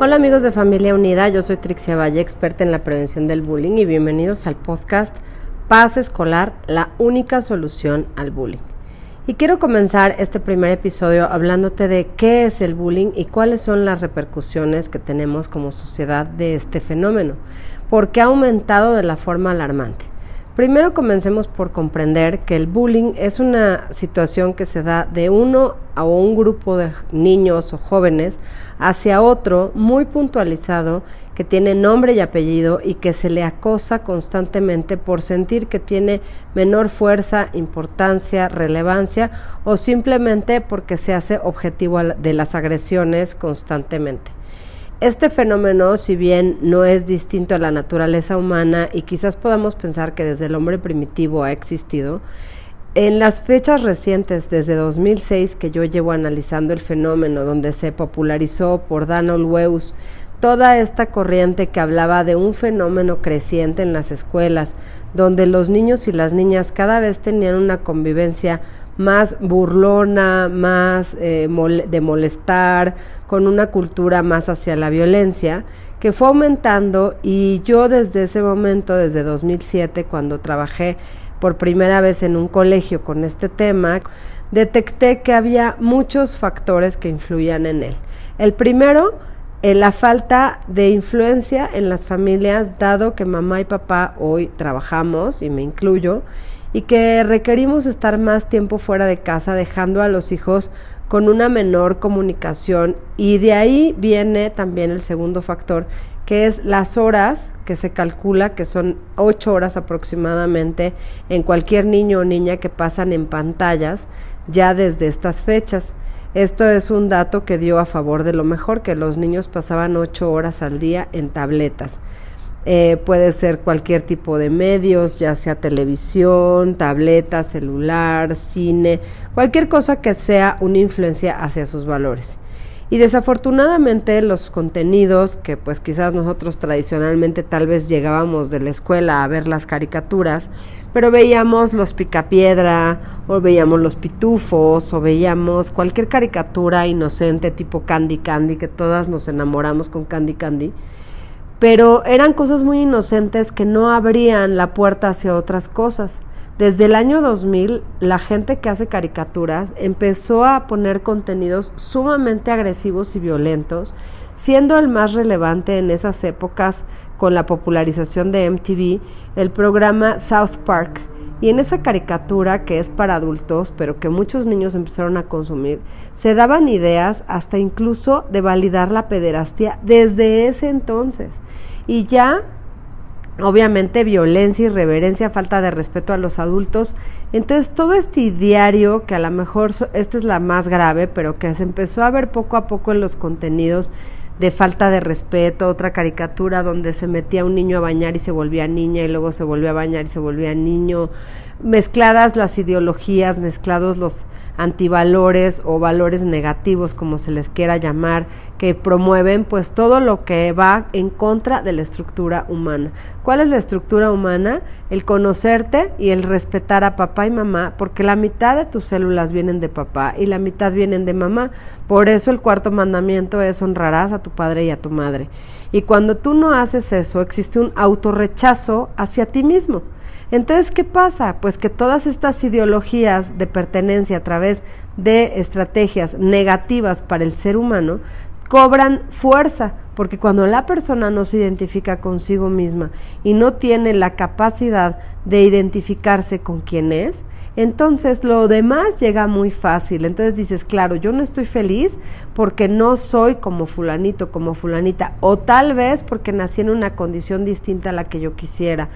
Hola amigos de Familia Unida, yo soy Trixia Valle, experta en la prevención del bullying y bienvenidos al podcast Paz Escolar, la única solución al bullying. Y quiero comenzar este primer episodio hablándote de qué es el bullying y cuáles son las repercusiones que tenemos como sociedad de este fenómeno, porque ha aumentado de la forma alarmante. Primero comencemos por comprender que el bullying es una situación que se da de uno a un grupo de niños o jóvenes hacia otro muy puntualizado que tiene nombre y apellido y que se le acosa constantemente por sentir que tiene menor fuerza, importancia, relevancia o simplemente porque se hace objetivo de las agresiones constantemente. Este fenómeno, si bien no es distinto a la naturaleza humana y quizás podamos pensar que desde el hombre primitivo ha existido, en las fechas recientes, desde 2006 que yo llevo analizando el fenómeno, donde se popularizó por Donald Weus toda esta corriente que hablaba de un fenómeno creciente en las escuelas, donde los niños y las niñas cada vez tenían una convivencia más burlona, más eh, de molestar, con una cultura más hacia la violencia, que fue aumentando y yo desde ese momento, desde 2007, cuando trabajé por primera vez en un colegio con este tema, detecté que había muchos factores que influían en él. El primero, eh, la falta de influencia en las familias, dado que mamá y papá hoy trabajamos, y me incluyo, y que requerimos estar más tiempo fuera de casa, dejando a los hijos con una menor comunicación y de ahí viene también el segundo factor que es las horas que se calcula que son ocho horas aproximadamente en cualquier niño o niña que pasan en pantallas ya desde estas fechas. Esto es un dato que dio a favor de lo mejor, que los niños pasaban ocho horas al día en tabletas. Eh, puede ser cualquier tipo de medios, ya sea televisión, tableta, celular, cine, cualquier cosa que sea una influencia hacia sus valores. Y desafortunadamente los contenidos que pues quizás nosotros tradicionalmente tal vez llegábamos de la escuela a ver las caricaturas, pero veíamos los picapiedra o veíamos los pitufos o veíamos cualquier caricatura inocente tipo Candy Candy que todas nos enamoramos con Candy Candy pero eran cosas muy inocentes que no abrían la puerta hacia otras cosas. Desde el año 2000, la gente que hace caricaturas empezó a poner contenidos sumamente agresivos y violentos, siendo el más relevante en esas épocas con la popularización de MTV el programa South Park, y en esa caricatura que es para adultos, pero que muchos niños empezaron a consumir, se daban ideas hasta incluso de validar la pederastia desde ese entonces. Y ya, obviamente, violencia, irreverencia, falta de respeto a los adultos. Entonces, todo este diario, que a lo mejor esta es la más grave, pero que se empezó a ver poco a poco en los contenidos, de falta de respeto, otra caricatura donde se metía un niño a bañar y se volvía niña y luego se volvía a bañar y se volvía niño, mezcladas las ideologías, mezclados los antivalores o valores negativos, como se les quiera llamar, que promueven pues todo lo que va en contra de la estructura humana. ¿Cuál es la estructura humana? El conocerte y el respetar a papá y mamá, porque la mitad de tus células vienen de papá y la mitad vienen de mamá. Por eso el cuarto mandamiento es honrarás a tu padre y a tu madre. Y cuando tú no haces eso, existe un autorrechazo hacia ti mismo. Entonces, ¿qué pasa? Pues que todas estas ideologías de pertenencia a través de estrategias negativas para el ser humano cobran fuerza, porque cuando la persona no se identifica consigo misma y no tiene la capacidad de identificarse con quien es, entonces lo demás llega muy fácil. Entonces dices, claro, yo no estoy feliz porque no soy como fulanito, como fulanita, o tal vez porque nací en una condición distinta a la que yo quisiera.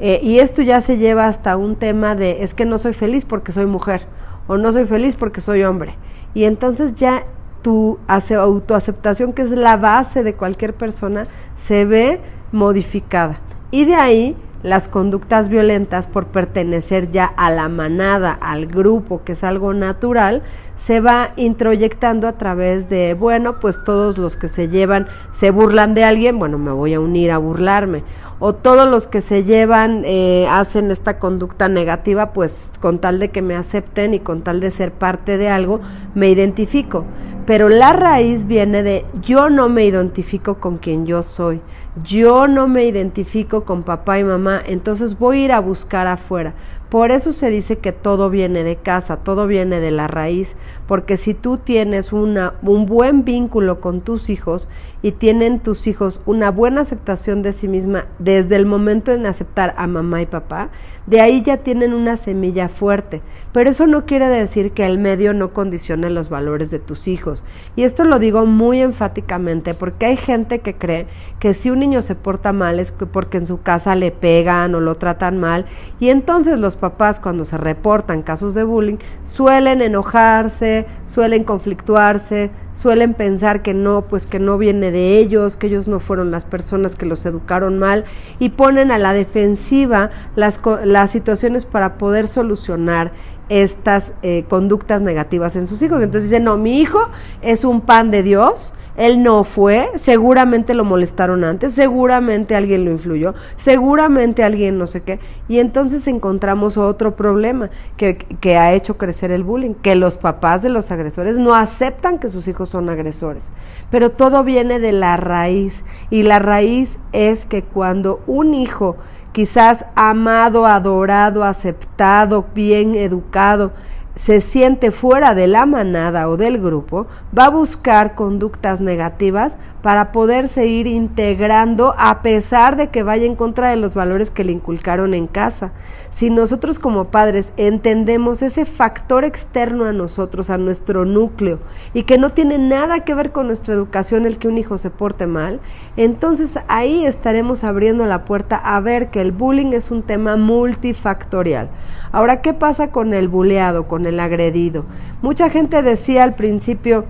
Eh, y esto ya se lleva hasta un tema de, es que no soy feliz porque soy mujer, o no soy feliz porque soy hombre. Y entonces ya tu autoaceptación, que es la base de cualquier persona, se ve modificada. Y de ahí las conductas violentas por pertenecer ya a la manada, al grupo, que es algo natural, se va introyectando a través de, bueno, pues todos los que se llevan, se burlan de alguien, bueno, me voy a unir a burlarme. O todos los que se llevan, eh, hacen esta conducta negativa, pues con tal de que me acepten y con tal de ser parte de algo, me identifico. Pero la raíz viene de yo no me identifico con quien yo soy, yo no me identifico con papá y mamá, entonces voy a ir a buscar afuera. Por eso se dice que todo viene de casa, todo viene de la raíz, porque si tú tienes una, un buen vínculo con tus hijos y tienen tus hijos una buena aceptación de sí misma desde el momento en aceptar a mamá y papá, de ahí ya tienen una semilla fuerte. Pero eso no quiere decir que el medio no condicione los valores de tus hijos. Y esto lo digo muy enfáticamente porque hay gente que cree que si un niño se porta mal es porque en su casa le pegan o lo tratan mal y entonces los papás cuando se reportan casos de bullying suelen enojarse, suelen conflictuarse, suelen pensar que no, pues que no viene de ellos, que ellos no fueron las personas que los educaron mal y ponen a la defensiva las, las situaciones para poder solucionar estas eh, conductas negativas en sus hijos. Entonces dicen, no, mi hijo es un pan de Dios, él no fue, seguramente lo molestaron antes, seguramente alguien lo influyó, seguramente alguien no sé qué. Y entonces encontramos otro problema que, que ha hecho crecer el bullying, que los papás de los agresores no aceptan que sus hijos son agresores. Pero todo viene de la raíz. Y la raíz es que cuando un hijo quizás amado, adorado, aceptado, bien educado, se siente fuera de la manada o del grupo, va a buscar conductas negativas para poderse ir integrando a pesar de que vaya en contra de los valores que le inculcaron en casa. Si nosotros como padres entendemos ese factor externo a nosotros, a nuestro núcleo, y que no tiene nada que ver con nuestra educación el que un hijo se porte mal, entonces ahí estaremos abriendo la puerta a ver que el bullying es un tema multifactorial. Ahora, ¿qué pasa con el buleado, con el agredido? Mucha gente decía al principio,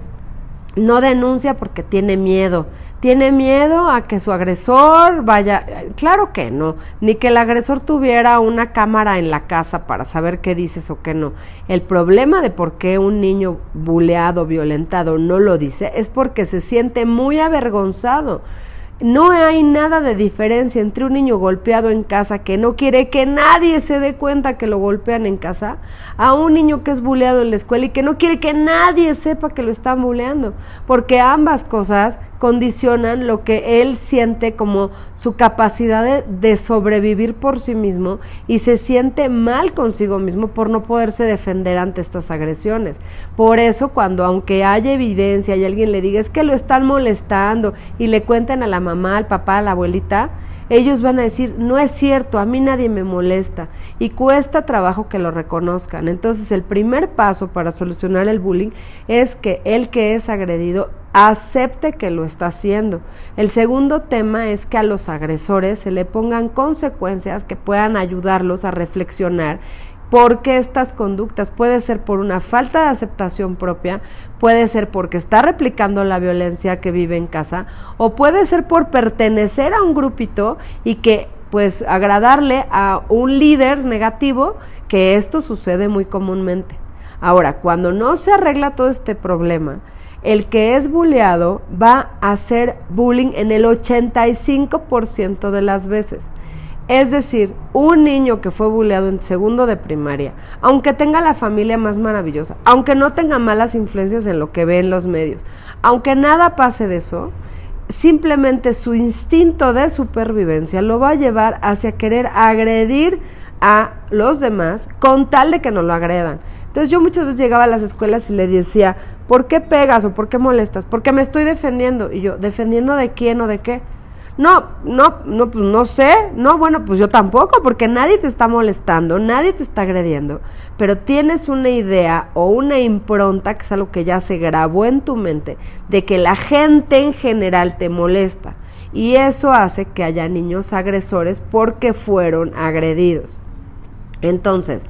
no denuncia porque tiene miedo. Tiene miedo a que su agresor vaya. Claro que no. Ni que el agresor tuviera una cámara en la casa para saber qué dices o qué no. El problema de por qué un niño buleado, violentado no lo dice es porque se siente muy avergonzado. No hay nada de diferencia entre un niño golpeado en casa que no quiere que nadie se dé cuenta que lo golpean en casa, a un niño que es buleado en la escuela y que no quiere que nadie sepa que lo están buleando, porque ambas cosas condicionan lo que él siente como su capacidad de, sobrevivir por sí mismo y se siente mal consigo mismo por no poderse defender ante estas agresiones. Por eso cuando aunque haya evidencia y alguien le diga es que lo están molestando y le cuenten a la mamá, al papá, a la abuelita, ellos van a decir, no es cierto, a mí nadie me molesta y cuesta trabajo que lo reconozcan. Entonces el primer paso para solucionar el bullying es que el que es agredido acepte que lo está haciendo. El segundo tema es que a los agresores se le pongan consecuencias que puedan ayudarlos a reflexionar por qué estas conductas. Puede ser por una falta de aceptación propia, puede ser porque está replicando la violencia que vive en casa, o puede ser por pertenecer a un grupito y que pues agradarle a un líder negativo, que esto sucede muy comúnmente. Ahora, cuando no se arregla todo este problema, el que es bulleado va a hacer bullying en el 85% de las veces. Es decir, un niño que fue bulleado en segundo de primaria, aunque tenga la familia más maravillosa, aunque no tenga malas influencias en lo que ve en los medios, aunque nada pase de eso, simplemente su instinto de supervivencia lo va a llevar hacia querer agredir a los demás con tal de que no lo agredan. Entonces yo muchas veces llegaba a las escuelas y le decía, ¿por qué pegas o por qué molestas? Porque me estoy defendiendo. Y yo, ¿defendiendo de quién o de qué? No, no, no, pues no sé. No, bueno, pues yo tampoco, porque nadie te está molestando, nadie te está agrediendo. Pero tienes una idea o una impronta, que es algo que ya se grabó en tu mente, de que la gente en general te molesta. Y eso hace que haya niños agresores porque fueron agredidos. Entonces,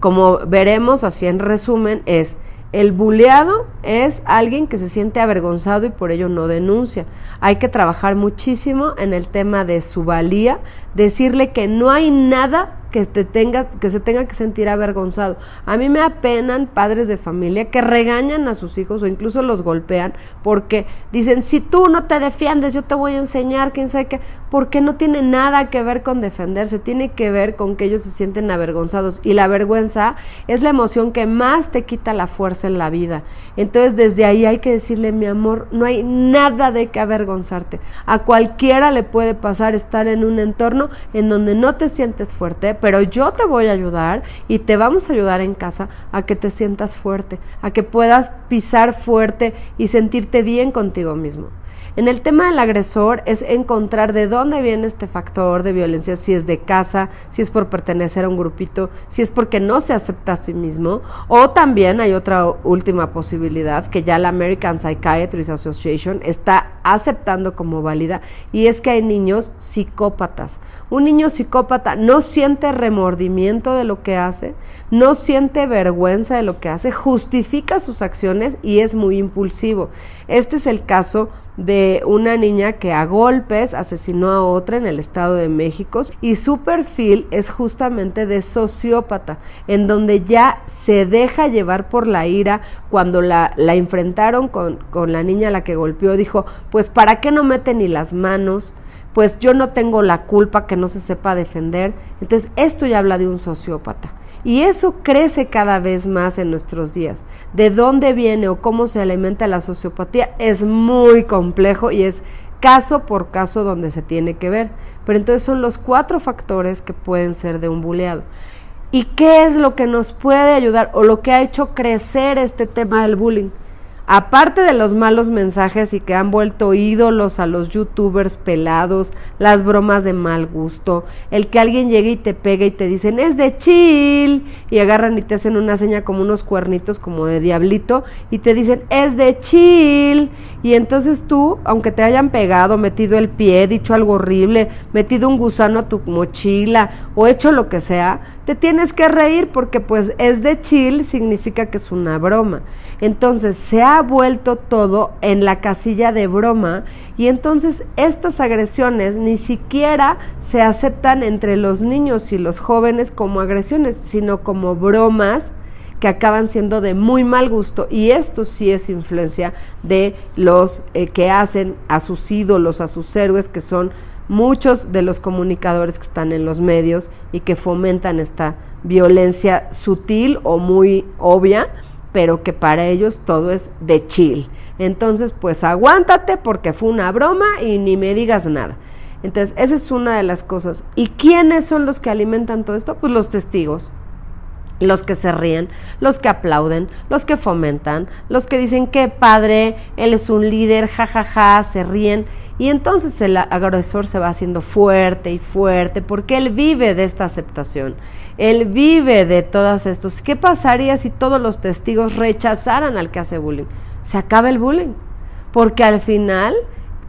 como veremos así en resumen, es El buleado es alguien que se siente avergonzado y por ello no denuncia. Hay que trabajar muchísimo en el tema de su valía, decirle que no hay nada que, te que se tenga que sentir avergonzado. A mí me apenan padres de familia que regañan a sus hijos o incluso los golpean porque dicen, si tú no te defiendes, yo te voy a enseñar, quién sabe qué, porque no tiene nada que ver con defenderse, tiene que ver con que ellos se sienten avergonzados. Y la vergüenza es la emoción que más te quita la fuerza en la vida. Entonces desde ahí hay que decirle, mi amor, no hay nada de que avergonzarte. A cualquiera le puede pasar estar en un entorno en donde no te sientes fuerte, pero yo te voy a ayudar y te vamos a ayudar en casa a que te sientas fuerte, a que puedas pisar fuerte y sentirte bien contigo mismo. En el tema del agresor es encontrar de dónde viene este factor de violencia, si es de casa, si es por pertenecer a un grupito, si es porque no se acepta a sí mismo, o también hay otra última posibilidad que ya la American Psychiatrist Association está aceptando como válida y es que hay niños psicópatas. Un niño psicópata no siente remordimiento de lo que hace, no siente vergüenza de lo que hace, justifica sus acciones y es muy impulsivo. Este es el caso de una niña que a golpes asesinó a otra en el Estado de México y su perfil es justamente de sociópata, en donde ya se deja llevar por la ira cuando la, la enfrentaron con, con la niña a la que golpeó, dijo, pues ¿para qué no mete ni las manos? Pues yo no tengo la culpa que no se sepa defender. Entonces esto ya habla de un sociópata. Y eso crece cada vez más en nuestros días. De dónde viene o cómo se alimenta la sociopatía es muy complejo y es caso por caso donde se tiene que ver. Pero entonces son los cuatro factores que pueden ser de un buleado. ¿Y qué es lo que nos puede ayudar o lo que ha hecho crecer este tema del bullying? Aparte de los malos mensajes y que han vuelto ídolos a los youtubers pelados, las bromas de mal gusto, el que alguien llegue y te pegue y te dicen es de chill y agarran y te hacen una seña como unos cuernitos como de diablito y te dicen es de chill y entonces tú, aunque te hayan pegado, metido el pie, dicho algo horrible, metido un gusano a tu mochila o hecho lo que sea, te tienes que reír porque pues es de chill significa que es una broma. Entonces se ha vuelto todo en la casilla de broma y entonces estas agresiones ni siquiera se aceptan entre los niños y los jóvenes como agresiones, sino como bromas que acaban siendo de muy mal gusto y esto sí es influencia de los eh, que hacen a sus ídolos, a sus héroes que son muchos de los comunicadores que están en los medios y que fomentan esta violencia sutil o muy obvia, pero que para ellos todo es de chill. Entonces, pues aguántate porque fue una broma y ni me digas nada. Entonces, esa es una de las cosas. ¿Y quiénes son los que alimentan todo esto? Pues los testigos los que se ríen, los que aplauden, los que fomentan, los que dicen que padre, él es un líder, jajaja, se ríen. Y entonces el agresor se va haciendo fuerte y fuerte porque él vive de esta aceptación, él vive de todas estos. ¿Qué pasaría si todos los testigos rechazaran al que hace bullying? Se acaba el bullying, porque al final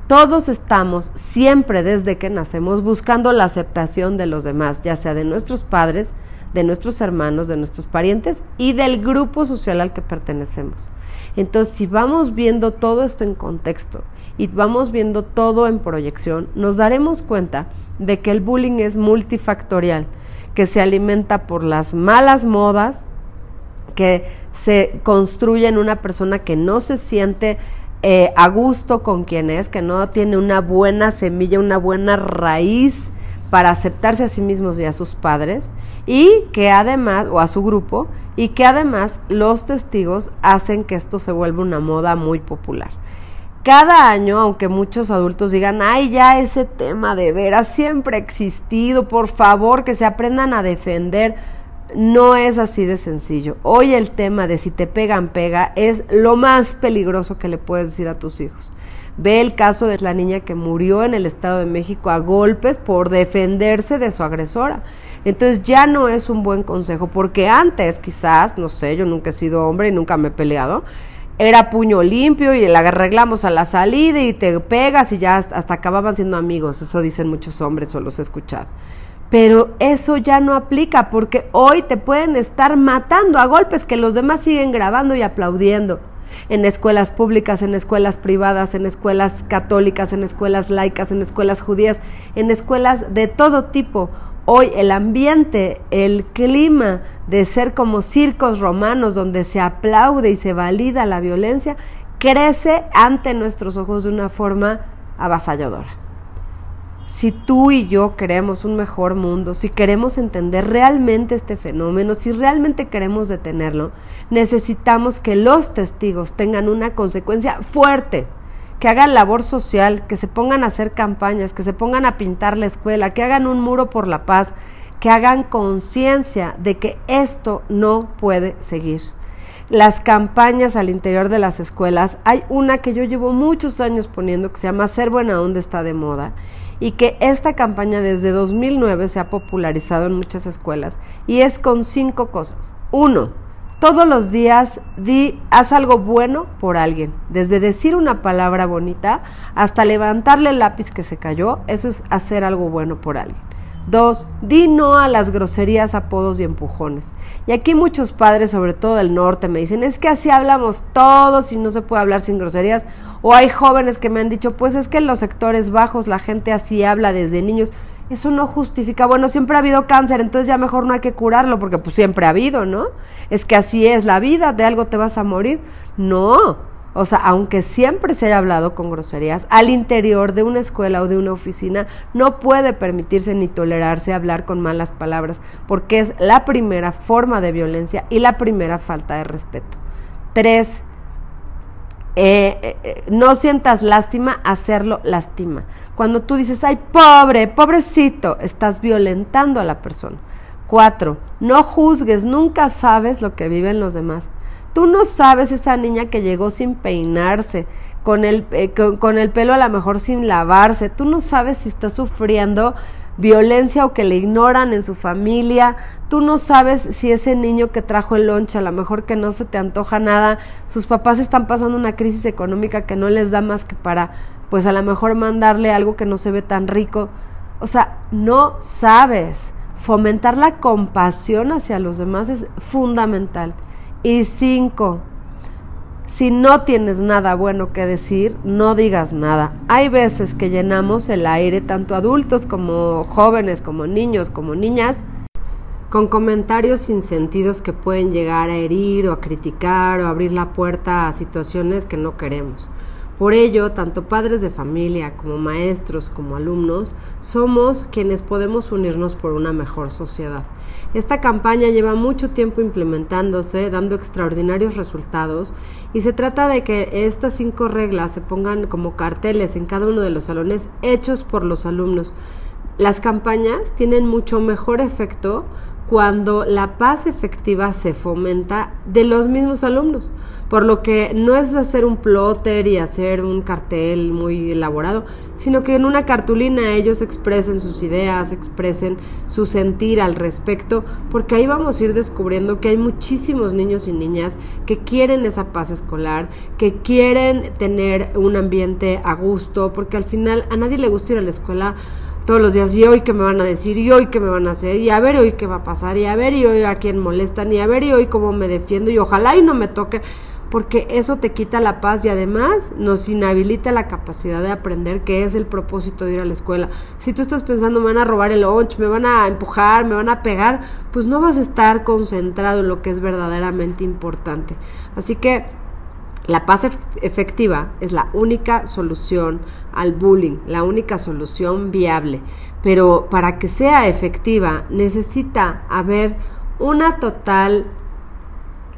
todos estamos siempre desde que nacemos buscando la aceptación de los demás, ya sea de nuestros padres, de nuestros hermanos, de nuestros parientes y del grupo social al que pertenecemos. Entonces, si vamos viendo todo esto en contexto y vamos viendo todo en proyección, nos daremos cuenta de que el bullying es multifactorial, que se alimenta por las malas modas, que se construye en una persona que no se siente eh, a gusto con quien es, que no tiene una buena semilla, una buena raíz para aceptarse a sí mismos y a sus padres y que además, o a su grupo, y que además los testigos hacen que esto se vuelva una moda muy popular. Cada año, aunque muchos adultos digan, ay, ya ese tema de veras siempre ha existido, por favor que se aprendan a defender, no es así de sencillo. Hoy el tema de si te pegan, pega, es lo más peligroso que le puedes decir a tus hijos. Ve el caso de la niña que murió en el Estado de México a golpes por defenderse de su agresora. Entonces ya no es un buen consejo, porque antes quizás, no sé, yo nunca he sido hombre y nunca me he peleado, era puño limpio y la arreglamos a la salida y te pegas y ya hasta, acababan siendo amigos, eso dicen muchos hombres o los he escuchado. Pero eso ya no aplica porque hoy te pueden estar matando a golpes que los demás siguen grabando y aplaudiendo. En escuelas públicas, en escuelas privadas, en escuelas católicas, en escuelas laicas, en escuelas judías, en escuelas de todo tipo. Hoy el ambiente, el clima de ser como circos romanos donde se aplaude y se valida la violencia, crece ante nuestros ojos de una forma avasalladora. Si tú y yo queremos un mejor mundo, si queremos entender realmente este fenómeno, si realmente queremos detenerlo, necesitamos que los testigos tengan una consecuencia fuerte, que hagan labor social, que se pongan a hacer campañas, que se pongan a pintar la escuela, que hagan un muro por la paz, que hagan conciencia de que esto no puede seguir. Las campañas al interior de las escuelas, hay una que yo llevo muchos años poniendo que se llama Ser buena onda está de moda y que esta campaña desde 2009 se ha popularizado en muchas escuelas y es con cinco cosas. Uno, todos los días di, haz algo bueno por alguien, desde decir una palabra bonita hasta levantarle el lápiz que se cayó, eso es hacer algo bueno por alguien. Dos, di no a las groserías, apodos y empujones. Y aquí muchos padres, sobre todo del norte, me dicen, es que así hablamos todos y no se puede hablar sin groserías. O hay jóvenes que me han dicho, pues es que en los sectores bajos la gente así habla desde niños. Eso no justifica, bueno, siempre ha habido cáncer, entonces ya mejor no hay que curarlo, porque pues siempre ha habido, ¿no? Es que así es la vida, de algo te vas a morir. No, o sea, aunque siempre se haya hablado con groserías, al interior de una escuela o de una oficina no puede permitirse ni tolerarse hablar con malas palabras, porque es la primera forma de violencia y la primera falta de respeto. Tres, eh, eh, eh, no sientas lástima, hacerlo lastima. Cuando tú dices, ay, pobre, pobrecito, estás violentando a la persona. Cuatro, no juzgues, nunca sabes lo que viven los demás. Tú no sabes esa niña que llegó sin peinarse, con el, con, el pelo a lo mejor sin lavarse. Tú no sabes si está sufriendo violencia o que le ignoran en su familia. Tú no sabes si ese niño que trajo el lonche, a lo mejor que no se te antoja nada, sus papás están pasando una crisis económica que no les da más que para, pues a lo mejor mandarle algo que no se ve tan rico. O sea, no sabes. Fomentar la compasión hacia los demás es fundamental. Y cinco, si no tienes nada bueno que decir, no digas nada. Hay veces que llenamos el aire, tanto adultos como jóvenes, como niños, como niñas, con comentarios sin sentidos que pueden llegar a herir o a criticar o abrir la puerta a situaciones que no queremos. Por ello, tanto padres de familia como maestros como alumnos somos quienes podemos unirnos por una mejor sociedad. Esta campaña lleva mucho tiempo implementándose, dando extraordinarios resultados y se trata de que estas cinco reglas se pongan como carteles en cada uno de los salones hechos por los alumnos. Las campañas tienen mucho mejor efecto cuando la paz efectiva se fomenta de los mismos alumnos. Por lo que no es hacer un plotter y hacer un cartel muy elaborado, sino que en una cartulina ellos expresen sus ideas, expresen su sentir al respecto, porque ahí vamos a ir descubriendo que hay muchísimos niños y niñas que quieren esa paz escolar, que quieren tener un ambiente a gusto, porque al final a nadie le gusta ir a la escuela todos los días, y hoy qué me van a decir, y hoy qué me van a hacer, y a ver hoy qué va a pasar, y a ver y hoy a quién molestan, y a ver y hoy cómo me defiendo, y ojalá y no me toque porque eso te quita la paz y además nos inhabilita la capacidad de aprender qué es el propósito de ir a la escuela. Si tú estás pensando, me van a robar el lunch, me van a empujar, me van a pegar, pues no vas a estar concentrado en lo que es verdaderamente importante. Así que la paz efectiva es la única solución al bullying, la única solución viable. Pero para que sea efectiva necesita haber una total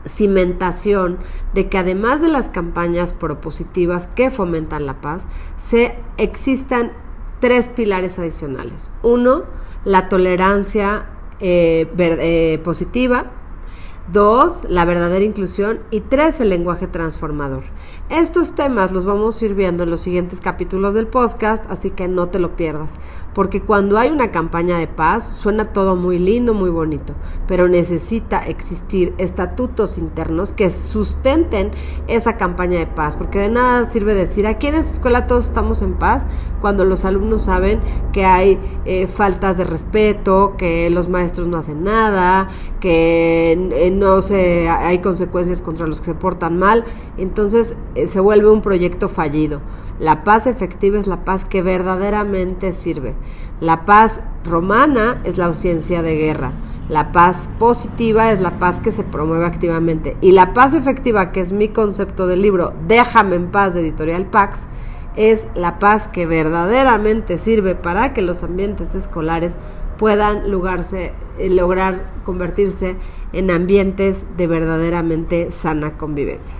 cimentación de que además de las campañas propositivas que fomentan la paz, se existan tres pilares adicionales. Uno, la tolerancia eh, eh, positiva. Dos, la verdadera inclusión. Y tres, el lenguaje transformador. Estos temas los vamos a ir viendo en los siguientes capítulos del podcast, así que no te lo pierdas. Porque cuando hay una campaña de paz, suena todo muy lindo, muy bonito, pero necesita existir estatutos internos que sustenten esa campaña de paz. Porque de nada sirve decir, aquí en esta escuela todos estamos en paz, cuando los alumnos saben que hay eh, faltas de respeto, que los maestros no hacen nada, que no hay consecuencias contra los que se portan mal. Entonces, eh, se vuelve un proyecto fallido. La paz efectiva es la paz que verdaderamente sirve. La paz romana es la ausencia de guerra. La paz positiva es la paz que se promueve activamente. Y la paz efectiva, que es mi concepto del libro Déjame en paz de Editorial Pax, es la paz que verdaderamente sirve para que los ambientes escolares puedan eh, lograr convertirse en ambientes de verdaderamente sana convivencia.